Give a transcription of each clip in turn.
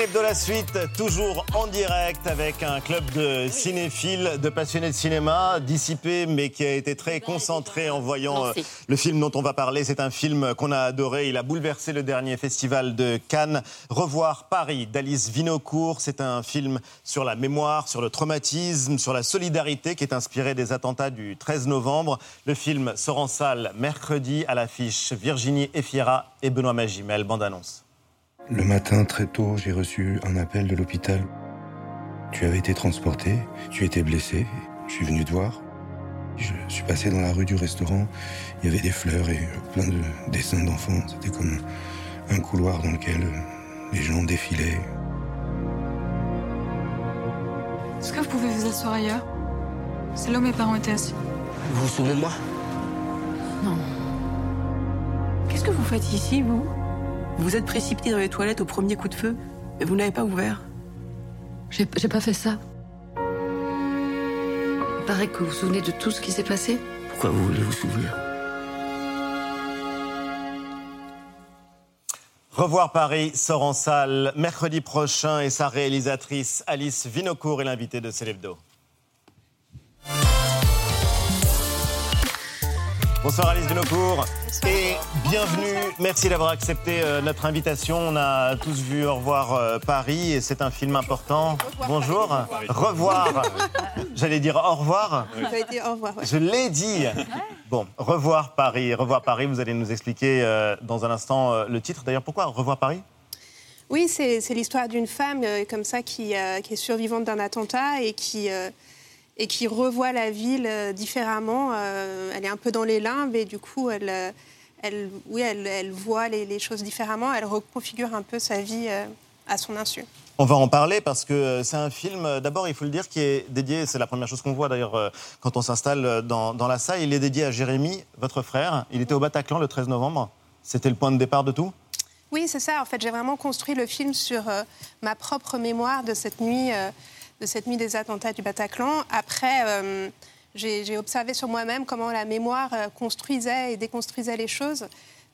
Célèbre de la suite, toujours en direct avec un club de cinéphiles, de passionnés de cinéma, dissipé mais qui a été très concentré en voyant euh, le film dont on va parler. C'est un film qu'on a adoré. Il a bouleversé le dernier festival de Cannes. Revoir Paris d'Alice Vinocourt. C'est un film sur la mémoire, sur le traumatisme, sur la solidarité qui est inspiré des attentats du 13 novembre. Le film sort en salle mercredi à l'affiche Virginie Efira et Benoît Magimel. Bande annonce. Le matin, très tôt, j'ai reçu un appel de l'hôpital. Tu avais été transporté, tu étais blessé, je suis venu te voir. Je suis passé dans la rue du restaurant, il y avait des fleurs et plein de dessins d'enfants. C'était comme un couloir dans lequel les gens défilaient. Est-ce que vous pouvez vous asseoir ailleurs? C'est là où mes parents étaient assis. Vous vous souvenez de moi? Non. Qu'est-ce que vous faites ici, vous? Vous êtes précipité dans les toilettes au premier coup de feu et vous n'avez pas ouvert. J'ai j'ai pas fait ça. Il paraît que vous vous souvenez de tout ce qui s'est passé. Pourquoi vous voulez vous souvenir? Revoir Paris sort en salle mercredi prochain et sa réalisatrice Alice Vinocourt est l'invitée de Célébdo. Bonsoir Alice Vinocourt et bienvenue. Merci d'avoir accepté euh, notre invitation. On a tous vu Au revoir euh, Paris et c'est un film important. Bonjour. Revoir. J'allais dire au revoir. Vous avez dit au revoir. ouais. Je l'ai dit. Bon, revoir Paris. Revoir Paris, vous allez nous expliquer euh, dans un instant le titre. D'ailleurs, pourquoi revoir Paris? Oui, c'est l'histoire d'une femme comme ça qui, qui est survivante d'un attentat et qui, et qui revoit la ville euh, différemment. Euh, elle est un peu dans les limbes et du coup, elle, euh, elle, oui, elle, elle voit les, les choses différemment. Elle reconfigure un peu sa vie à son insu. On va en parler parce que c'est un film, d'abord il faut le dire, qui est dédié, c'est la première chose qu'on voit d'ailleurs quand on s'installe dans, dans la salle, il est dédié à Jérémy, votre frère. Il était au Bataclan le 13 novembre. C'était le point de départ de tout? Oui, c'est ça. En fait, j'ai vraiment construit le film sur euh, ma propre mémoire de cette nuit, euh, de cette nuit des attentats du Bataclan. Après, euh, j'ai observé sur moi-même comment la mémoire euh, construisait et déconstruisait les choses.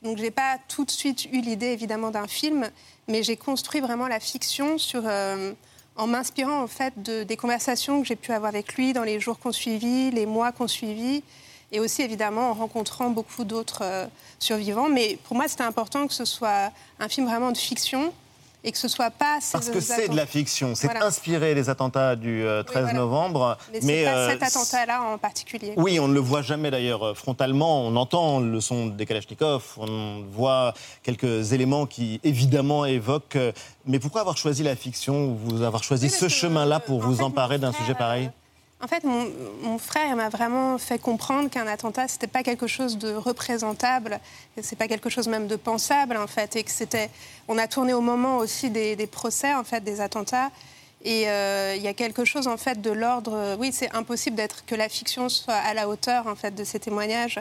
Donc, j'ai pas tout de suite eu l'idée, évidemment, d'un film, mais j'ai construit vraiment la fiction euh, en m'inspirant en fait de, des conversations que j'ai pu avoir avec lui dans les jours qu'on suivit, les mois qu'on suivit, et aussi évidemment en rencontrant beaucoup d'autres survivants. Mais pour moi, c'était important que ce soit un film vraiment de fiction et que ce soit pas ces Parce que c'est de la fiction, c'est Voilà. inspiré des attentats du euh, 13 voilà. novembre. Mais, c'est pas euh, cet attentat-là en particulier. Oui, on ne le voit jamais d'ailleurs euh, frontalement. On entend le son des Kalachnikov, on voit quelques éléments qui évidemment évoquent. euh, Mais pourquoi avoir choisi la fiction ou vous avoir choisi Oui, ce chemin-là euh, pour en vous fait, emparer d'un sujet pareil euh, En fait, mon, mon frère m'a vraiment fait comprendre qu'un attentat, c'était pas quelque chose de représentable, c'est pas quelque chose même de pensable en fait, et que c'était. On a tourné au moment aussi des, des procès en fait des attentats. Et euh, il y a quelque chose en fait de l'ordre. Oui, c'est impossible d'être que la fiction soit à la hauteur en fait de ces témoignages.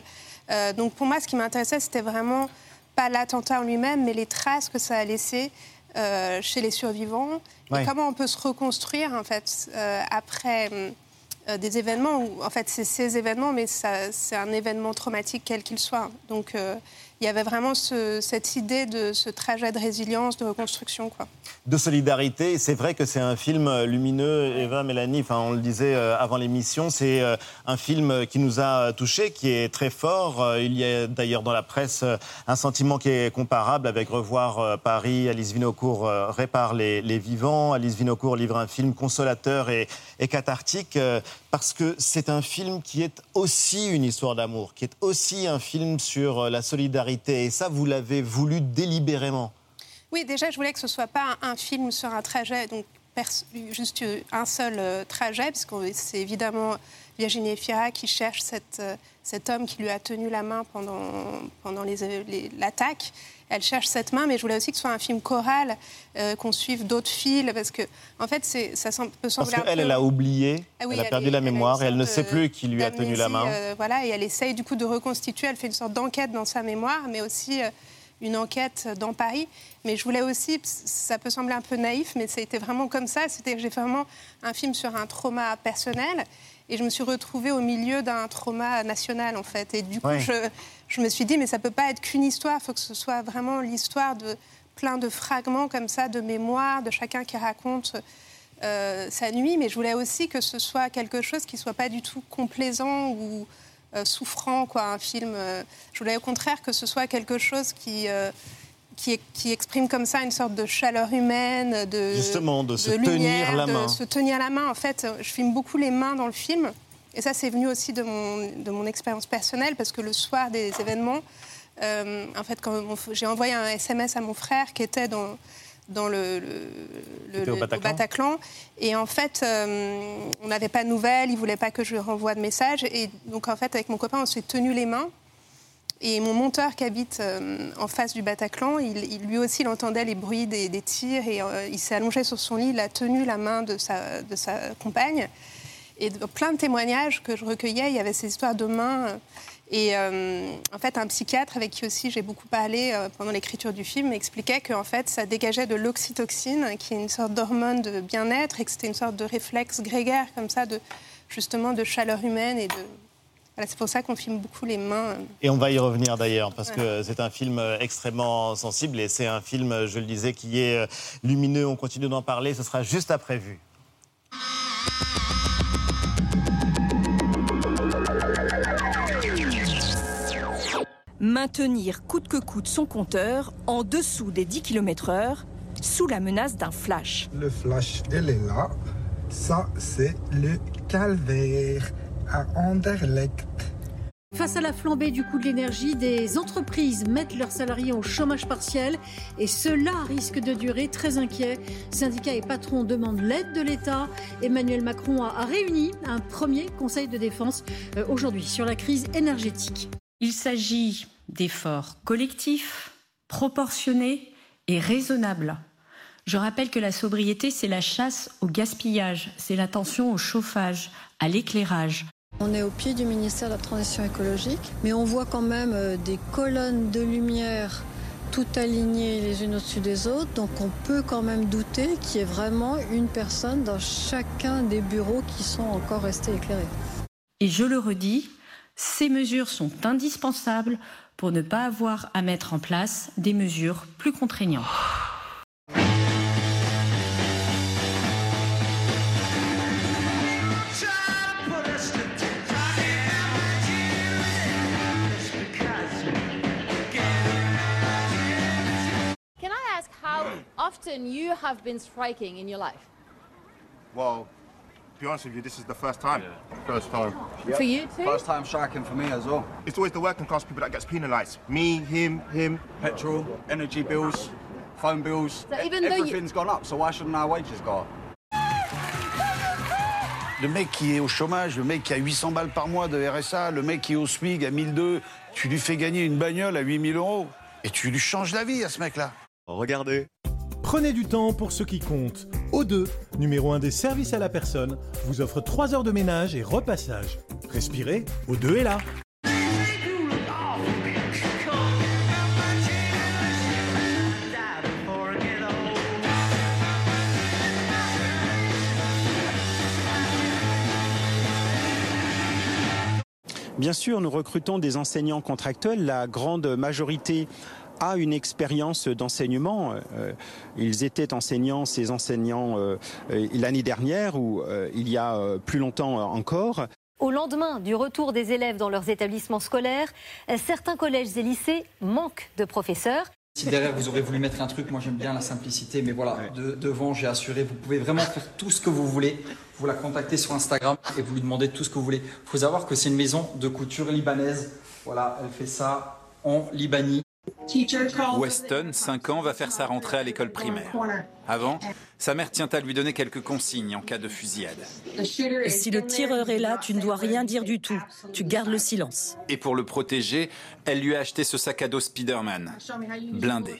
Euh, donc pour moi, ce qui m'intéressait, c'était vraiment pas l'attentat en lui-même, mais les traces que ça a laissées euh, chez les survivants Ouais. et comment on peut se reconstruire en fait après euh, des événements où en fait c'est ces événements, mais c'est un événement traumatique quel qu'il soit. Donc euh, il y avait vraiment ce- cette idée de ce trajet de résilience, de reconstruction, quoi. de solidarité. C'est vrai que c'est un film euh, lumineux, Eva, Mélanie, enfin, on le disait euh, avant l'émission, c'est euh, un film qui nous a touchés, qui est très fort. Il y a d'ailleurs dans la presse un sentiment qui est comparable avec Revoir Paris. Alice Vinocourt répare les, vivants. Alice Vinocourt livre un film consolateur et, cathartique parce que c'est un film qui est aussi une histoire d'amour, qui est aussi un film sur la solidarité. Et ça, vous l'avez voulu délibérément. Oui, déjà, je voulais que ce soit pas un, film sur un trajet, donc juste euh, un seul euh, trajet, parce que c'est évidemment Virginie Efira qui cherche cette, euh, cet homme qui lui a tenu la main pendant, pendant les- l'attaque. Elle cherche cette main, mais je voulais aussi que ce soit un film choral, euh, qu'on suive d'autres fils, parce que, en fait, ça peut Parce sembler un qu'elle, peu... elle a oublié, Ah oui, elle a elle perdu est- la a mémoire et elle ne sait plus qui lui a tenu la main. euh, voilà, et elle essaye du coup de reconstituer. Elle fait une sorte d'enquête dans sa mémoire, mais aussi euh, une enquête dans Paris. Mais je voulais aussi, ça peut sembler un peu naïf, mais c'était vraiment comme ça. C'était que j'ai fait vraiment un film sur un trauma personnel. Et je me suis retrouvée au milieu d'un trauma national, en fait. Et du coup, Ouais. je, je me suis dit, mais ça peut pas être qu'une histoire. Il faut que ce soit vraiment l'histoire de plein de fragments comme ça de mémoire de chacun qui raconte euh, sa nuit, mais je voulais aussi que ce soit quelque chose qui soit pas du tout complaisant ou euh, souffrant, quoi, un film. euh, je voulais au contraire que ce soit quelque chose qui qui, qui exprime comme ça une sorte de chaleur humaine, de Justement, de se lumière, tenir la de main. se tenir la main. En fait, je filme beaucoup les mains dans le film. Et ça, c'est venu aussi de mon, de mon expérience personnelle, parce que le soir des événements, euh, en fait, quand j'ai envoyé un SMS à mon frère qui était dans, dans le, le- le- était au le- Bataclan. Et en fait, euh, on n'avait pas de nouvelles, il voulait pas que je lui renvoie de message. Et donc, en fait, avec mon copain, on s'est tenu les mains. Et mon monteur qui habite euh, en face du Bataclan, lui aussi, il entendait les bruits des, tirs et euh, il s'est allongé sur son lit, il a tenu la main de sa, de compagne. Et dans plein de témoignages que je recueillais, il y avait ces histoires de mains. euh, Et en fait, un psychiatre avec qui aussi j'ai beaucoup parlé pendant l'écriture du film m'expliquait que en fait, ça dégageait de l'oxytocine, qui est une sorte d'hormone de bien-être, et que c'était une sorte de réflexe grégaire comme ça, de justement de chaleur humaine et de. Voilà, c'est pour ça qu'on filme beaucoup les mains. euh. Et on va y revenir d'ailleurs, parce que c'est un film euh, extrêmement sensible et c'est un film, euh, je le disais, qui est lumineux. On continue d'en parler, ce sera juste après vue. Maintenir coûte que coûte son compteur en dessous des 10 km/h sous la menace d'un flash. Le flash, elle est là. Ça, c'est le calvaire à Anderlecht. Face à la flambée du coût de l'énergie, des entreprises mettent leurs salariés au chômage partiel et cela risque de durer très inquiet. Syndicats et patrons demandent l'aide de l'État. Emmanuel Macron a a réuni un premier conseil de défense euh, aujourd'hui sur la crise énergétique. Il s'agit d'efforts collectifs, proportionnés et raisonnables. Je rappelle que la sobriété, c'est la chasse au gaspillage, c'est l'attention au chauffage, à l'éclairage. On est au pied du ministère de la Transition écologique, mais on voit quand même euh, des colonnes de lumière toutes alignées les unes au-dessus des autres, donc on peut quand même douter qu'il y ait vraiment une personne dans chacun des bureaux qui sont encore restés éclairés. Et je le redis, ces mesures sont indispensables pour ne pas avoir à mettre en place des mesures plus contraignantes. How often you have been striking in your life? Well, to be honest with you, this is the first time. First time. For you too? First time striking for me as well. It's always the working class people that gets penalised. Me, him, him. Petrol, energy bills, phone bills. So e- even though you- everything's gone up, so why shouldn't our wages go up? Le mec qui est au chômage, le mec qui a 800 balles par mois de RSA, le mec qui est au SMIC à 1002, tu lui fais gagner une bagnole à 8000 euros et tu lui changes la vie à ce mec-là. Regardez. Prenez du temps pour ce qui compte. O2, numéro 1 des services à la personne, vous offre 3 heures de ménage et repassage. Respirez, O2 est là. Bien sûr, nous recrutons des enseignants contractuels. La grande majorité a une expérience d'enseignement. Euh, ils étaient enseignants, ces enseignants, euh, euh, l'année dernière ou euh, il y a euh, plus longtemps euh, encore. Au lendemain du retour des élèves dans leurs établissements scolaires, euh, certains collèges et lycées manquent de professeurs. Si derrière vous aurez voulu mettre un truc, moi j'aime bien la simplicité, mais voilà, de- devant j'ai assuré, vous pouvez vraiment faire tout ce que vous voulez. Vous la contactez sur Instagram et vous lui demandez tout ce que vous voulez. Il faut savoir que c'est une maison de couture libanaise. Voilà, elle fait ça en Libanie. Weston, 5 ans, va faire sa rentrée à l'école primaire. Avant, sa mère tient à lui donner quelques consignes en cas de fusillade. Si le tireur est là, tu ne dois rien dire du tout. Tu gardes le silence. Et pour le protéger, elle lui a acheté ce sac à dos Spider-Man, blindé.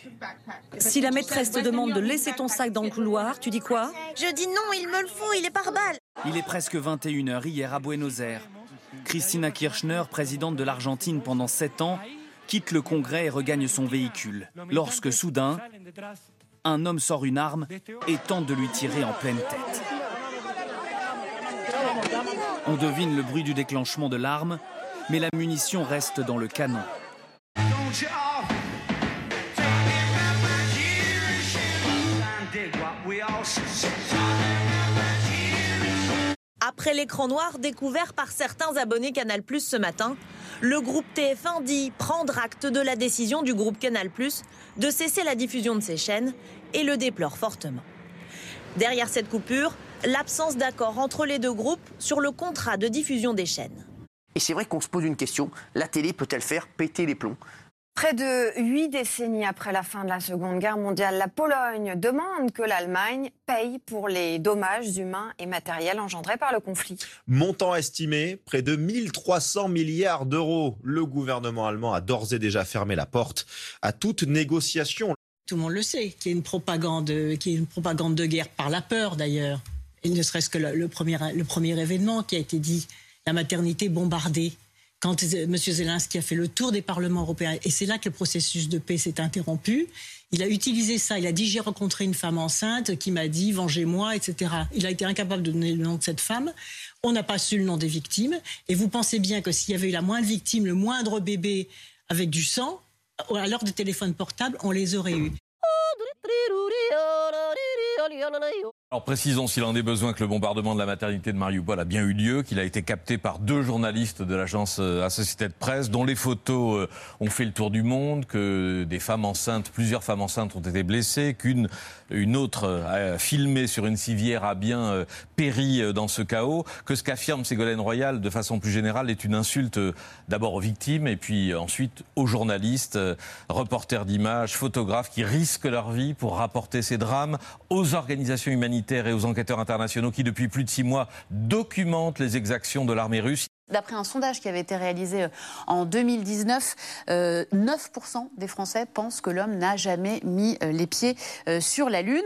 Si la maîtresse te demande de laisser ton sac dans le couloir, tu dis quoi? Je dis non, il me le faut, il est par balle. Il est presque 21h hier à Buenos Aires. Christina Kirchner, présidente de l'Argentine pendant 7 ans, quitte le Congrès et regagne son véhicule, lorsque soudain, un homme sort une arme et tente de lui tirer en pleine tête. On devine le bruit du déclenchement de l'arme, mais la munition reste dans le canon. Après l'écran noir découvert par certains abonnés Canal+ ce matin, le groupe TF1 dit prendre acte de la décision du groupe Canal+ de cesser la diffusion de ses chaînes et le déplore fortement. Derrière cette coupure, l'absence d'accord entre les deux groupes sur le contrat de diffusion des chaînes. Et c'est vrai qu'on se pose une question, la télé peut-elle faire péter les plombs? Près de huit décennies après la fin de la Seconde Guerre mondiale, la Pologne demande que l'Allemagne paye pour les dommages humains et matériels engendrés par le conflit. Montant estimé, près de 1300 milliards d'euros. Le gouvernement allemand a d'ores et déjà fermé la porte à toute négociation. Tout le monde le sait, qu'il y a une propagande, qu'il y a une propagande de guerre par la peur d'ailleurs. Et ne serait-ce que le, le premier, le premier événement qui a été dit, la maternité bombardée, quand M. Zelensky a fait le tour des parlements européens, et c'est là que le processus de paix s'est interrompu, il a utilisé ça. Il a dit J'ai rencontré une femme enceinte qui m'a dit Vengez-moi, etc. Il a été incapable de donner le nom de cette femme. On n'a pas su le nom des victimes. Et vous pensez bien que s'il y avait eu la moindre victime, le moindre bébé avec du sang, à l'heure de téléphone portable, on les aurait eus. Alors précisons s'il en est besoin que le bombardement de la maternité de Mariupol a bien eu lieu, qu'il a été capté par deux journalistes de l'agence euh, Associated Press, dont les photos euh, ont fait le tour du monde, que des femmes enceintes, plusieurs femmes enceintes ont été blessées, qu'une une autre euh, filmée sur une civière a bien péri dans ce chaos, que ce qu'affirme Ségolène Royal de façon plus générale est une insulte d'abord aux victimes et puis ensuite aux journalistes, reporters d'images, photographes qui risquent leur vie pour rapporter ces drames, aux organisations humanitaires et aux enquêteurs internationaux qui depuis plus de six mois documentent les exactions de l'armée russe. D'après un sondage qui avait été réalisé euh, en 2019, euh, 9% des Français pensent que l'homme n'a jamais mis euh, les pieds euh, sur la Lune.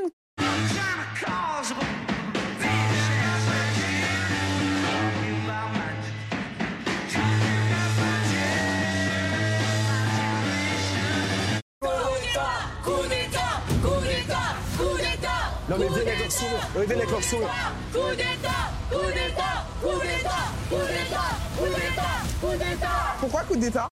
Mais viens avec leur sourire, Ouais, viens avec leur sourire. Coup d'État Coup d'État Coup d'État Coup d'État Coup d'État Coup d'État Pourquoi coup d'état?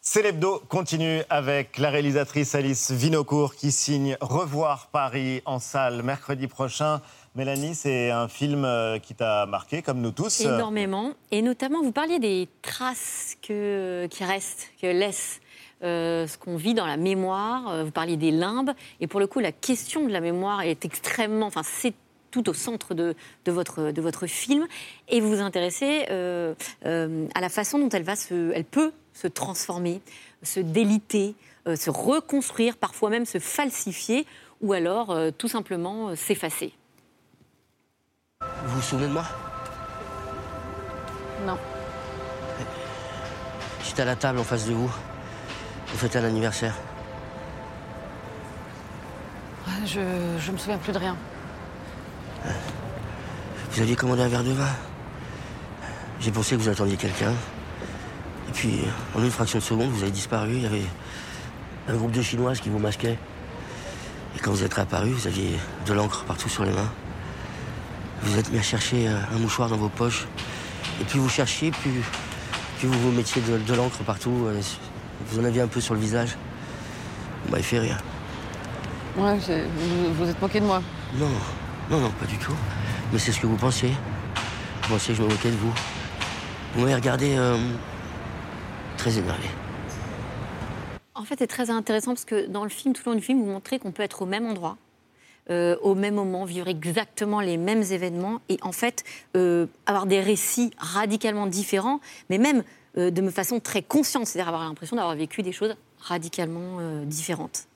C'est l'hebdo continue avec la réalisatrice Alice Vinocourt qui signe Revoir Paris en salle mercredi prochain. Mélanie, c'est un film euh, qui t'a marqué, comme nous tous. Énormément. Et notamment, vous parliez des traces que, qui restent, que laisse euh, ce qu'on vit dans la mémoire. Euh, Vous parliez des limbes. Et pour le coup, la question de la mémoire est extrêmement. Enfin, c'est tout au centre de, de votre, de votre film. Et vous vous intéressez euh, euh, à la façon dont elle, va elle peut se transformer, se déliter, euh, se reconstruire, parfois même se falsifier, ou alors euh, tout simplement euh, s'effacer. Vous vous souvenez de moi? Non. J'étais à la table en face de vous. Vous fêtez un anniversaire. Je, je me souviens plus de rien. Vous aviez commandé un verre de vin. J'ai pensé que vous attendiez quelqu'un. Et puis, en une fraction de seconde, vous avez disparu. Il y avait un groupe de Chinoises qui vous masquait. Et quand vous êtes réapparu, vous aviez de l'encre partout sur les mains. Vous êtes mis à chercher euh, un mouchoir dans vos poches. Et plus vous cherchiez, plus, plus vous vous mettiez de, de l'encre partout. euh, Vous en aviez un peu sur le visage. Vous m'avez fait rire. Ouais, vous, vous êtes moqué de moi. Non, non, non, pas du tout. Mais c'est ce que vous pensiez. Vous pensiez que je me moquais de vous. Vous m'avez regardé euh, très énervé. En fait, c'est très intéressant parce que dans le film, tout le long du film, vous montrez qu'on peut être au même endroit, euh, au même moment, vivre exactement les mêmes événements et en fait euh, avoir des récits radicalement différents, mais même euh, de façon très consciente, c'est-à-dire avoir l'impression d'avoir vécu des choses radicalement différentes.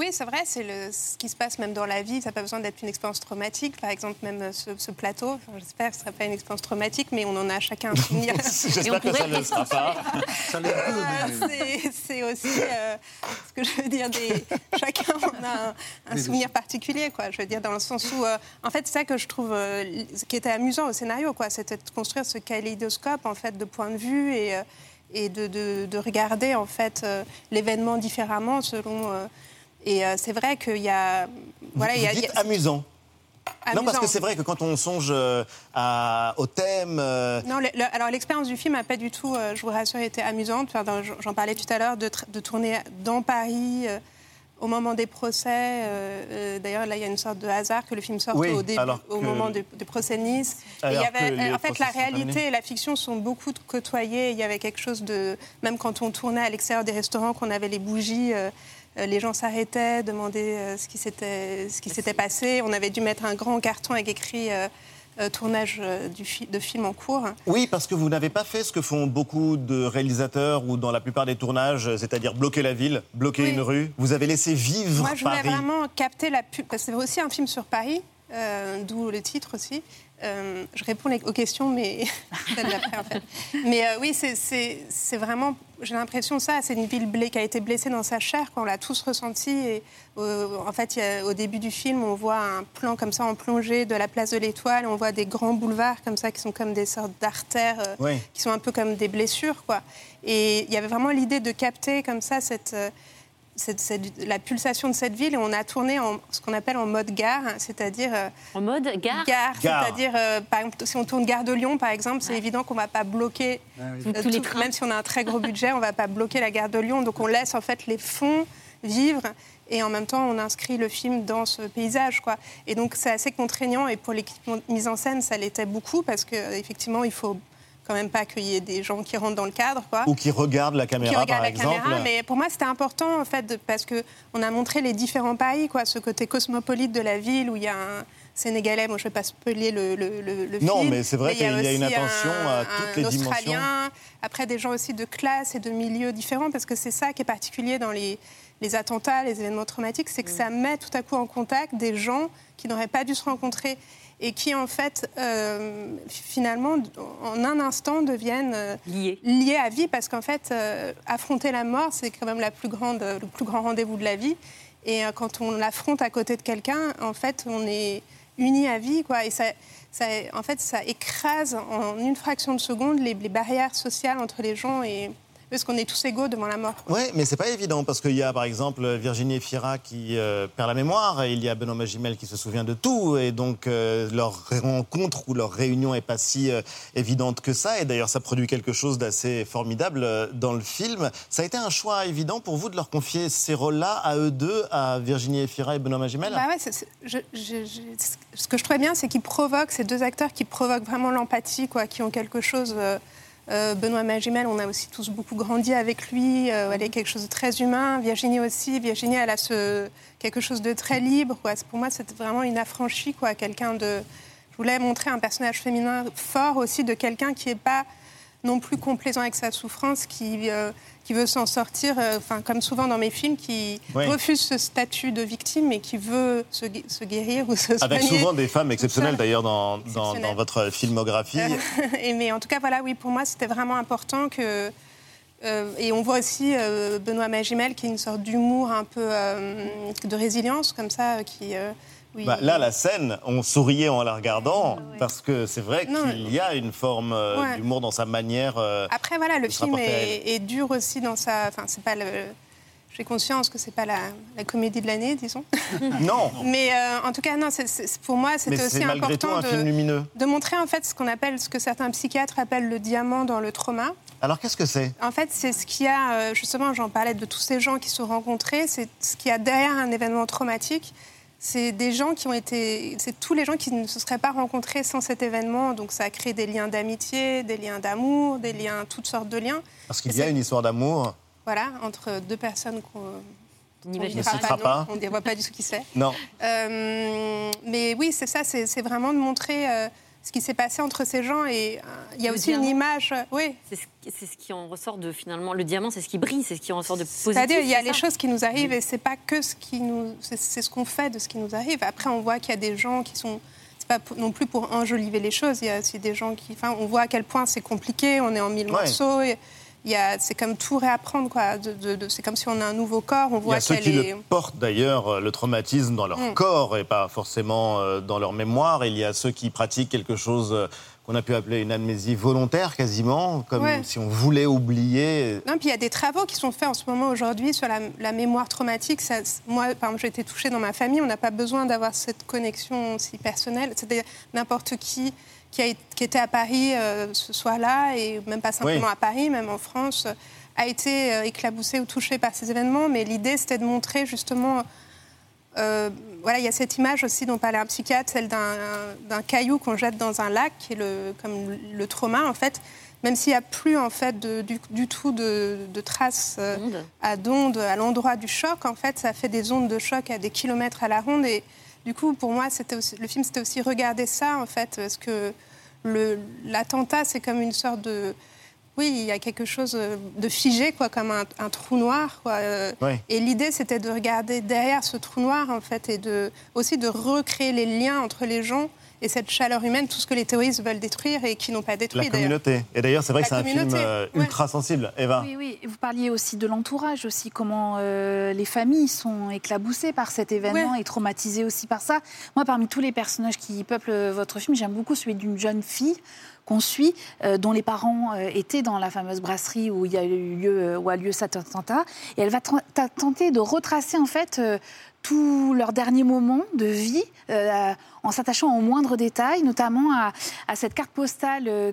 Oui, c'est vrai, c'est ce qui se passe même dans la vie. Ça n'a pas besoin d'être une expérience traumatique. Par exemple, même euh, ce, ce plateau, enfin, j'espère que ce ne sera pas une expérience traumatique, mais on en a chacun un souvenir. J'espère que ça ne le sera pas. Euh, c'est- aussi euh, ce que je veux dire. Des, chacun on a un, souvenir particulier, quoi. Je veux dire dans le sens où, euh, en fait, c'est ça que je trouve, euh, ce qui était amusant au scénario, quoi, c'était de construire ce kaléidoscope en fait de points de vue et et de, de- de regarder en fait euh, l'événement différemment selon. euh, et euh, c'est vrai qu'il y a, voilà, il y a, Vous il y dites a- amusant. Non, parce que c'est vrai que quand on songe euh, à- au thème. euh, Non, le- le- alors l'expérience du film n'a pas du tout, euh, je vous rassure, été amusante. Enfin, J'en parlais tout à l'heure, de, de tourner dans Paris, euh, au moment des procès, d'ailleurs là il y a une sorte de hasard que le film sorte Oui, au, début, au que- moment du, procès de Nice. Et il y Alors avait, que les en fait, la réalité et la fiction sont beaucoup côtoyées. Il y avait quelque chose de, même quand on tournait à l'extérieur des restaurants, qu'on avait les bougies. Euh, les gens s'arrêtaient, demandaient euh, ce qui s'était passé. On avait dû mettre un grand carton avec écrit euh, tournage du fi- de film en cours. Oui, parce que vous n'avez pas fait ce que font beaucoup de réalisateurs ou dans la plupart des tournages, c'est-à-dire bloquer la ville, bloquer Oui. une rue. Vous avez laissé vivre Moi, je voulais Paris. vraiment capter la pub, parce que c'est aussi un film sur Paris, euh, d'où le titre aussi. Euh, je réponds aux questions, mais en fait. Mais euh, oui, c'est- vraiment, j'ai l'impression ça, c'est une ville qui a été blessée dans sa chair, qu'on l'a tous ressenti. Et en fait, il y a- au début du film, on voit un plan comme ça en plongée de la place de l'Étoile, on voit des grands boulevards comme ça qui sont comme des sortes d'artères, Oui. qui sont un peu comme des blessures, quoi. Et il y avait vraiment l'idée de capter comme ça cette cette- cette- la pulsation de cette ville et on a tourné en ce qu'on appelle en mode gare, c'est-à-dire euh, En mode gare gare, Gare. c'est-à-dire euh, par exemple si on tourne gare de Lyon par exemple, c'est évident qu'on va pas bloquer oui. euh, les même si on a un très gros budget, on va pas bloquer la gare de Lyon, donc on laisse en fait les fonds vivre et en même temps on inscrit le film dans ce paysage quoi. Et donc c'est assez contraignant et pour l'équipe mise en scène ça l'était beaucoup parce que effectivement il faut quand même pas qu'il y ait des gens qui rentrent dans le cadre quoi Ou qui regardent la caméra, qui regarde par la exemple. caméra. Mais pour moi, c'était important en fait de- parce que on a montré les différents pays, quoi, ce côté cosmopolite de la ville où il y a un Sénégalais. Moi, je vais pas spoiler le, le, le- le Non, film. mais c'est vrai y qu'il y a une attention un- à toutes un les dimensions. Après des gens aussi de classe et de milieux différents, parce que c'est ça qui est particulier dans les, les attentats, les événements traumatiques, c'est que ça met tout à coup en contact des gens qui n'auraient pas dû se rencontrer et qui en fait euh, finalement en un instant deviennent euh, liés. à vie. Parce qu'en fait euh, affronter la mort c'est quand même la plus grande, le plus grand rendez-vous de la vie. Et quand on l'affronte à côté de quelqu'un en fait on est unis à vie quoi. Et ça, ça en fait ça écrase en une fraction de seconde les, les barrières sociales entre les gens et parce qu'on est tous égaux devant la mort Oui, mais c'est pas évident parce qu'il y a par exemple Virginie Efira qui euh, perd la mémoire et il y a Benoît Magimel qui se souvient de tout et donc euh, leur rencontre ou leur réunion est pas si euh, évidente que ça et d'ailleurs ça produit quelque chose d'assez formidable dans le film. Ça a été un choix évident pour vous de leur confier ces rôles-là à eux deux, à Virginie Efira et Benoît Magimel? Bah ouais, c'est- c'est- je- je- je- ce que je trouvais bien, c'est qu'ils provoquent, ces deux acteurs qui provoquent vraiment l'empathie, quoi, qui ont quelque chose. Euh, Benoît Magimel, on a aussi tous beaucoup grandi avec lui. euh, elle est quelque chose de très humain. Virginie aussi. Virginie, elle a ce, quelque chose de très libre. Quoi. C'est- Pour moi, c'était vraiment une affranchie, quoi, quelqu'un de. Je voulais montrer un personnage féminin fort aussi, de quelqu'un qui n'est pas non plus complaisant avec sa souffrance, qui, euh, qui veut s'en sortir, euh, comme souvent dans mes films, qui Oui. refuse ce statut de victime et qui veut se, se guérir ou se Avec soigner. souvent des femmes exceptionnelles d'ailleurs dans, dans- votre filmographie. et mais en tout cas, voilà, oui, pour moi, c'était vraiment important que. euh, et on voit aussi euh, Benoît Magimel qui est une sorte d'humour un peu euh, de résilience comme ça, euh, qui. Oui, Bah, là, la scène, on souriait en la regardant parce que c'est vrai qu'il y a une forme euh, Ouais. d'humour dans sa manière. euh, Après, voilà, le film est, est dur aussi dans sa. Enfin, c'est pas le. J'ai conscience que c'est pas la, la comédie de l'année, disons. Non. Mais euh, en tout cas, non, c'est- c'est- pour moi, c'était c'est aussi important tout un de, film lumineux. de montrer en fait ce qu'on appelle, ce que certains psychiatres appellent le diamant dans le trauma. Alors qu'est-ce que c'est? En fait, c'est ce qu'il y a, euh, justement, j'en parlais de tous ces gens qui se sont rencontrés, c'est ce qu'il y a derrière un événement traumatique. C'est des gens qui ont été. C'est tous les gens qui ne se seraient pas rencontrés sans cet événement. Donc ça a créé des liens d'amitié, des liens d'amour, des liens, toutes sortes de liens. Parce qu'il y a une histoire d'amour. Voilà, entre deux personnes qu'on. n'imagine Ne citera pas. On ne voit pas du tout qui c'est. Non. Euh, mais oui, c'est ça, c'est c'est vraiment de montrer euh, ce qui s'est passé entre ces gens. Et euh, il y a Le aussi une image. euh, oui. C'est ce, qui en ressort de finalement le diamant, c'est ce qui brille, c'est ce qui en ressort de positif. C'est-à-dire, il y a les choses qui nous arrivent et c'est pas que ce qui nous, c'est ce qu'on fait de ce qui nous arrive. Après, on voit qu'il y a des gens qui sont, c'est pas pour- non plus pour enjoliver les choses. Il y a aussi des gens qui, enfin, on voit à quel point c'est compliqué. On est en mille Ouais. morceaux. et c'est comme tout réapprendre quoi. De, de- de- c'est comme si on a un nouveau corps. On Il y voit a ceux qui est. le portent d'ailleurs, euh, le traumatisme, dans leur Mm. corps et pas forcément euh, dans leur mémoire. Il y a ceux qui pratiquent quelque chose euh, qu'on a pu appeler une amnésie volontaire quasiment, comme Ouais. si on voulait oublier. Non, puis il y a des travaux qui sont faits en ce moment aujourd'hui sur la, la mémoire traumatique. Ça- moi, par exemple, j'ai été touchée dans ma famille. On n'a pas besoin d'avoir cette connexion si personnelle. C'est-à-dire n'importe qui qui, a, qui était à Paris euh, ce soir-là, et même pas simplement Oui. à Paris, même en France, a été euh, éclaboussé ou touché par ces événements, mais l'idée c'était de montrer justement. euh, voilà, il y a cette image aussi dont parlait un psychiatre, celle d'un d'un caillou qu'on jette dans un lac, qui est le, comme le trauma en fait. Même s'il n'y a plus en fait de- du, du tout de, de traces euh, à d'ondes à l'endroit du choc, en fait, ça fait des ondes de choc à des kilomètres à la ronde. Et du coup, pour moi, c'était aussi, le film, c'était aussi regarder ça en fait, parce que l'attentat, c'est comme une sorte de oui, il y a quelque chose de figé, quoi, comme un, un trou noir. Quoi. euh, Ouais. Et l'idée, c'était de regarder derrière ce trou noir, en fait, et de, aussi de recréer les liens entre les gens et cette chaleur humaine, tout ce que les terroristes veulent détruire et qui n'ont pas détruit. La communauté. Et d'ailleurs, c'est vrai La que c'est un film euh, ouais. ultra sensible. Eva. Oui, oui. Et Vous parliez aussi de l'entourage, aussi comment euh, les familles sont éclaboussées par cet événement et traumatisées aussi par ça. Moi, parmi tous les personnages qui peuplent votre film, j'aime beaucoup celui d'une jeune fille qu'on suit, euh, dont les parents euh, étaient dans la fameuse brasserie où il y a eu lieu, euh, où a lieu cet attentat, et elle va tenter de retracer en fait euh, tous leurs derniers moments de vie euh, en s'attachant aux moindres détails, notamment à, cette carte postale euh,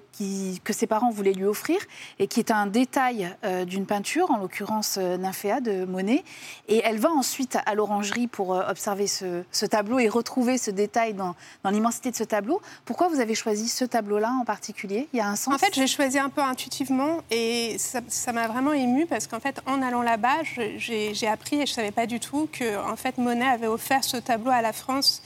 que ses parents voulaient lui offrir et qui est un détail euh, d'une peinture, en l'occurrence euh, Nymphéa de Monet. Et elle va ensuite à l'orangerie pour observer ce, tableau et retrouver ce détail dans, l'immensité de ce tableau. Pourquoi vous avez choisi ce tableau-là en particulier? Il y a un sens? En fait, j'ai choisi un peu intuitivement et ça m'a vraiment émue parce qu'en fait, en allant là-bas, j'ai appris et je ne savais pas du tout que en fait, Monet avait offert ce tableau à la France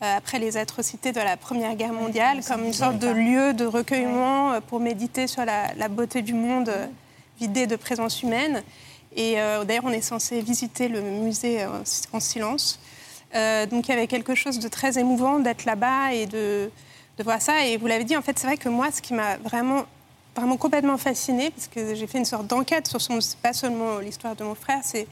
après les atrocités de la Première Guerre mondiale comme une sorte de lieu de recueillement euh, pour méditer sur la, la beauté du monde euh, vidé de présence humaine. Et euh, d'ailleurs, on est censé visiter le musée euh, en silence. Euh, donc il y avait quelque chose de très émouvant d'être là-bas et de, de voir ça. Et vous l'avez dit, en fait, c'est vrai que moi, ce qui m'a vraiment, vraiment complètement fascinée, parce que j'ai fait une sorte d'enquête sur son, c'est pas seulement l'histoire de mon frère, c'est,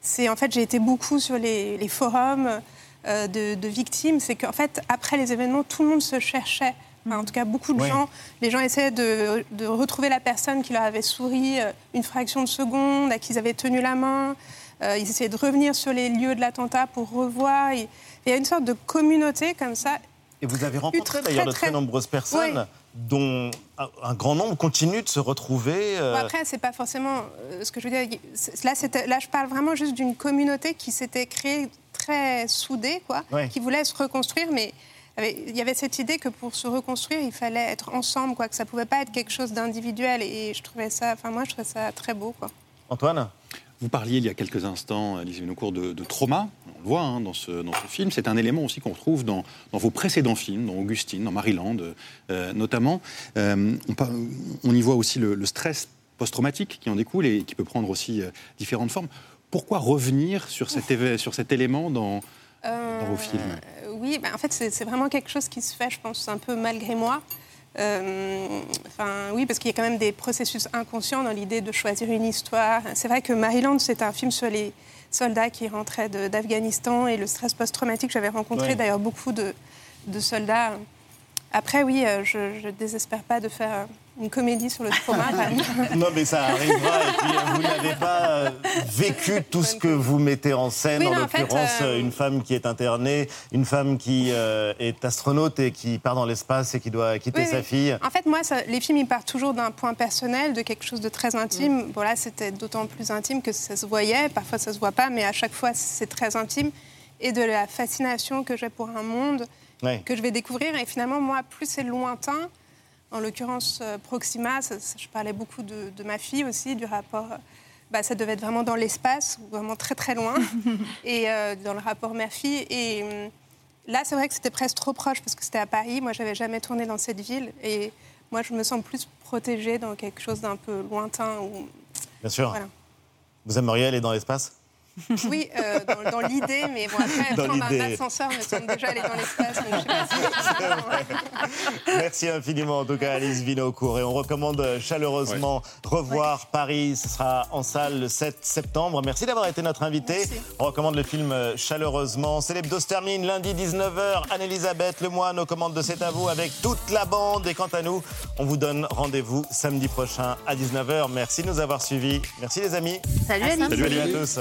c'est en fait, j'ai été beaucoup sur les, les forums euh, de, de victimes. C'est qu'en fait, après les événements, tout le monde se cherchait. Enfin, en tout cas, beaucoup de gens, les gens essayaient de, de retrouver la personne qui leur avait souri euh, une fraction de seconde, à qui ils avaient tenu la main. Euh, ils essayaient de revenir sur les lieux de l'attentat pour revoir. Et- Il y a une sorte de communauté comme ça. Et vous avez rencontré d'ailleurs de très, très nombreuses personnes Oui. dont un, grand nombre continuent de se retrouver. euh, Bon, après, c'est pas forcément euh, ce que je veux dire. Là, je parle vraiment juste d'une communauté qui s'était créée très soudée, quoi, Ouais. qui voulait se reconstruire, mais il y avait cette idée que pour se reconstruire, il fallait être ensemble, quoi, que ça pouvait pas être quelque chose d'individuel. Et je trouvais ça, enfin moi, je trouvais ça très beau, quoi. Antoine? Vous parliez il y a quelques instants, Alice Vinocourt, de, de trauma. On le voit hein, dans, ce, dans ce film. C'est un élément aussi qu'on retrouve dans, dans vos précédents films, dans Augustine, dans Maryland euh, notamment. Euh, on, y voit aussi le, le stress post-traumatique qui en découle et qui peut prendre aussi euh, différentes formes. Pourquoi revenir sur cet, éve- sur cet élément dans, dans vos films? Euh, oui, ben, en fait, c'est vraiment quelque chose qui se fait, je pense, un peu malgré moi. Euh, Enfin, oui, parce qu'il y a quand même des processus inconscients dans l'idée de choisir une histoire. C'est vrai que Maryland, c'est un film sur les soldats qui rentraient d'Afghanistan et le stress post-traumatique. J'avais rencontré Ouais. d'ailleurs beaucoup de, de soldats. Après, oui, euh, je ne désespère pas de faire une comédie sur le trauma. Non, mais ça arrivera. Et puis, euh, vous n'avez pas euh, vécu tout ce que vous mettez en scène, Oui, en non, en fait, l'occurrence, euh, une femme qui est internée, une femme qui euh, est astronaute et qui part dans l'espace et qui doit quitter Oui, sa oui. fille. En fait, moi, ça- les films, ils partent toujours d'un point personnel, de quelque chose de très intime. Mm. Bon, là, c'était d'autant plus intime que ça se voyait. Parfois, ça se voit pas, mais à chaque fois, c'est très intime. Et de la fascination que j'ai pour un monde que je vais découvrir. Et finalement, moi, plus c'est lointain, en l'occurrence euh, Proxima, ça- ça- je parlais beaucoup de, de ma fille aussi, du rapport. euh, bah, ça devait être vraiment dans l'espace, vraiment très très loin, et euh, dans le rapport mère-fille. Et hum, là, c'est vrai que c'était presque trop proche parce que c'était à Paris. Moi, j'avais jamais tourné dans cette ville, et moi, je me sens plus protégée dans quelque chose d'un peu lointain. Où... Bien sûr. Voilà. Vous aimeriez aller dans l'espace? Oui, euh, dans, dans l'idée, mais bon, après, Dans prendre un l'idée. ascenseur, nous sommes déjà allés dans l'espace. donc je sais pas si- Merci infiniment, en tout cas, Alice Vinocourt. Et on recommande chaleureusement Revoir Paris. Ce sera en salle le 7 septembre. Merci d'avoir été notre invité. On recommande le film euh, chaleureusement. C'est l'hebdo se termine lundi 19h. Anne-Elisabeth Lemoine aux commandes de C'est à vous avec toute la bande. Et quant à nous, on vous donne rendez-vous samedi prochain à 19h. Merci de nous avoir suivis. Merci les amis. Salut, Alice. Salut à tous.